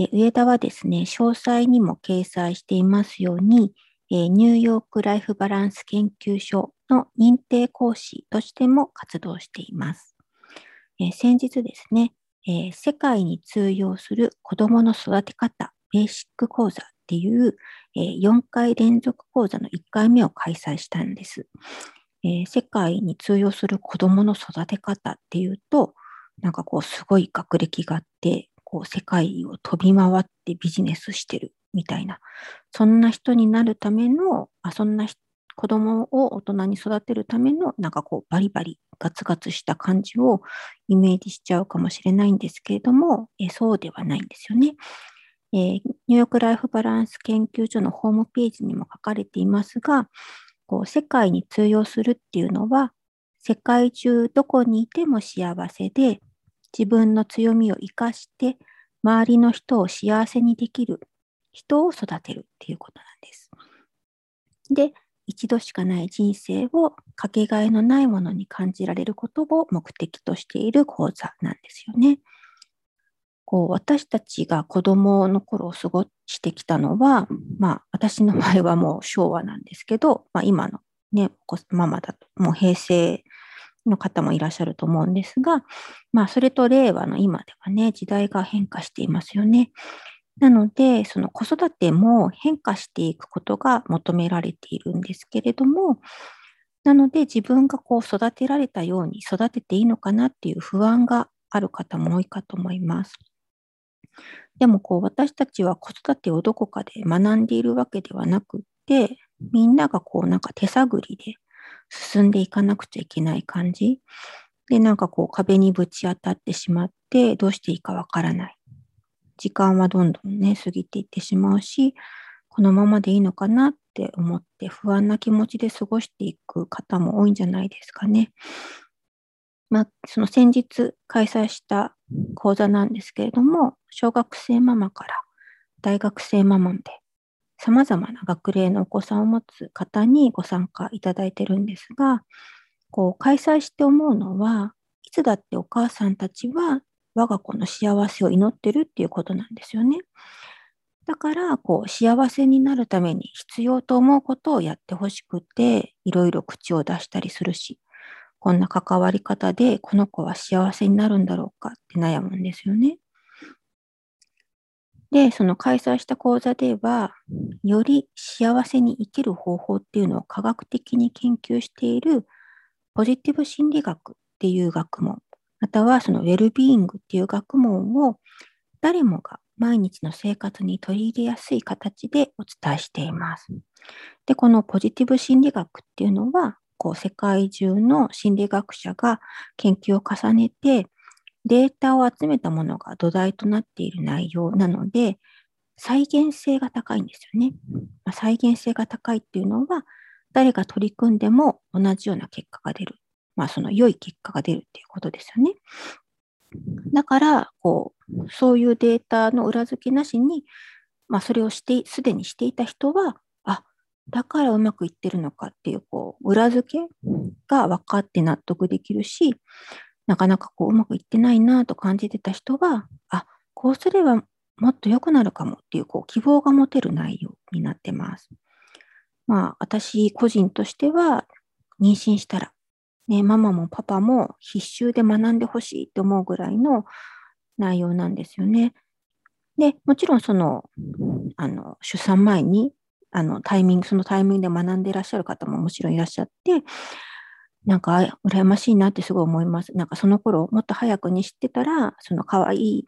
え上田はですね、詳細にも掲載していますように、えニューヨークライフバランス研究所の認定講師としても活動しています。え先日ですね、え世界に通用する子どもの育て方ベーシック講座っていう、え4回連続講座の1回目を開催したんです。え世界に通用する子どもの育て方っていうと、なんかこうすごい学歴があって、こう世界を飛び回ってビジネスしてるみたいな、そんな人になるための、あそんな子供を大人に育てるための、なんかこうバリバリガツガツした感じをイメージしちゃうかもしれないんですけれども、えそうではないんですよね。えー、ニューヨークライフバランス研究所のホームページにも書かれていますが、こう世界に通用するっていうのは、世界中どこにいても幸せで、自分の強みを生かして周りの人を幸せにできる人を育てるっていうことなんです。で、一度しかない人生をかけがえのないものに感じられることを目的としている講座なんですよね。こう私たちが子供の頃を過ごしてきたのは、まあ私の場合はもう昭和なんですけど、まあ、今のね、ママだともう平成の方もいらっしゃると思うんですが、まあ、それと令和の今ではね、時代が変化していますよね。なので、その子育ても変化していくことが求められているんですけれども、なので自分がこう育てられたように育てていいのかなっていう不安がある方も多いかと思います。でもこう私たちは子育てをどこかで学んでいるわけではなくって、みんながこうなんか手探りで進んでいかなくちゃいけない感じ。で、なんかこう壁にぶち当たってしまって、どうしていいかわからない。時間はどんどんね、過ぎていってしまうし、このままでいいのかなって思って不安な気持ちで過ごしていく方も多いんじゃないですかね。まあ、その先日開催した講座なんですけれども、小学生ママから大学生ママで様々な学齢のお子さんを持つ方にご参加いただいてるんですが、こう開催して思うのは、いつだってお母さんたちは我が子の幸せを祈ってるっていうことなんですよね。だから、こう、幸せになるために必要と思うことをやってほしくて、いろいろ口を出したりするし、こんな関わり方でこの子は幸せになるんだろうかって悩むんですよね。で、その開催した講座では、より幸せに生きる方法っていうのを科学的に研究しているポジティブ心理学っていう学問、またはそのウェルビーイングっていう学問を誰もが毎日の生活に取り入れやすい形でお伝えしています。で、このポジティブ心理学っていうのは、こう世界中の心理学者が研究を重ねて、データを集めたものが土台となっている内容なので、再現性が高いんですよね。まあ、再現性が高いっていうのは、誰が取り組んでも同じような結果が出る。まあ、その良い結果が出るっていうことですよね。だから、こう、そういうデータの裏付けなしに、まあ、それをして、すでにしていた人は、あ、だからうまくいってるのかっていう、こう、裏付けが分かって納得できるし、なかなかこううまくいってないなと感じてた人は、あ、こうすればもっと良くなるかもっていうこう希望が持てる内容になってます。まあ、私個人としては、妊娠したら、ね、ママもパパも必修で学んでほしいと思うぐらいの内容なんですよね。で、もちろんその、あの、出産前に、あの、タイミング、そのタイミングで学んでいらっしゃる方ももちろんいらっしゃって、なんか、羨ましいなってすごい思います。なんかその頃、もっと早くに知ってたら、その可愛い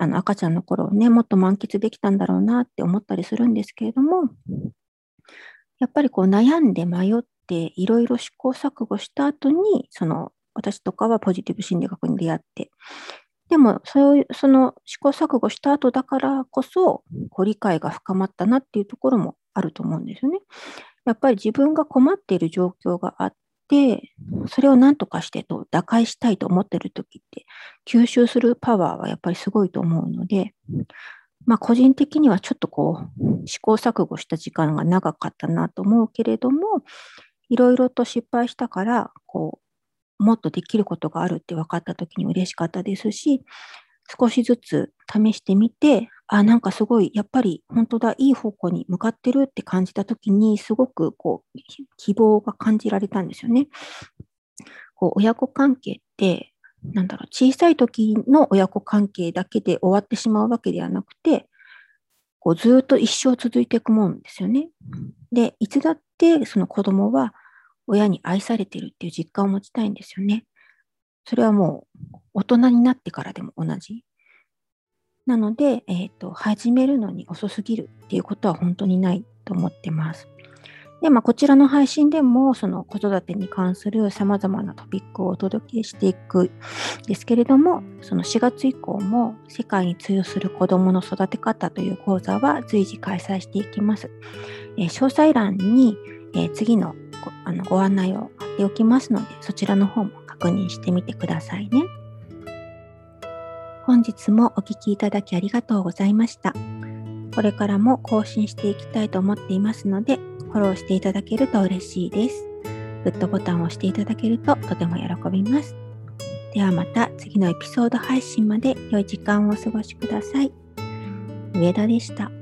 あの赤ちゃんの頃ね、もっと満喫できたんだろうなって思ったりするんですけれども、やっぱりこう悩んで迷って、いろいろ試行錯誤した後に、その私とかはポジティブ心理学に出会って、でもそういうその試行錯誤した後だからこそこう理解が深まったなっていうところもあると思うんですよね。やっぱり自分が困っている状況があって、それを何とかしてと打開したいと思ってる時って、吸収するパワーはやっぱりすごいと思うので、まあ個人的にはちょっとこう試行錯誤した時間が長かったなと思うけれども、いろいろと失敗したから、こう、もっとできることがあるって分かった時に嬉しかったですし、少しずつ試してみて、あ、なんかすごい、やっぱり本当だ、いい方向に向かってるって感じたときに、すごくこう、希望が感じられたんですよね。こう、親子関係って、なんだろう、小さい時の親子関係だけで終わってしまうわけではなくて、こうずっと一生続いていくもんですよね。で、いつだってその子供は親に愛されてるっていう実感を持ちたいんですよね。それはもう大人になってからでも同じ。なので、え、ー、と、始めるのに遅すぎるっていうことは本当にないと思ってます。で、まあ、こちらの配信でも、その子育てに関する様々なトピックをお届けしていくんですけれども、その4月以降も世界に通用する子どもの育て方という講座は随時開催していきます。えー、詳細欄に、えー、次のごあのご案内を貼っておきますので、そちらの方も確認してみてくださいね。本日もお聴きいただきありがとうございました。これからも更新していきたいと思っていますので、フォローしていただけると嬉しいです。グッドボタンを押していただけるととても喜びます。ではまた次のエピソード配信まで良い時間をお過ごしください。上田でした。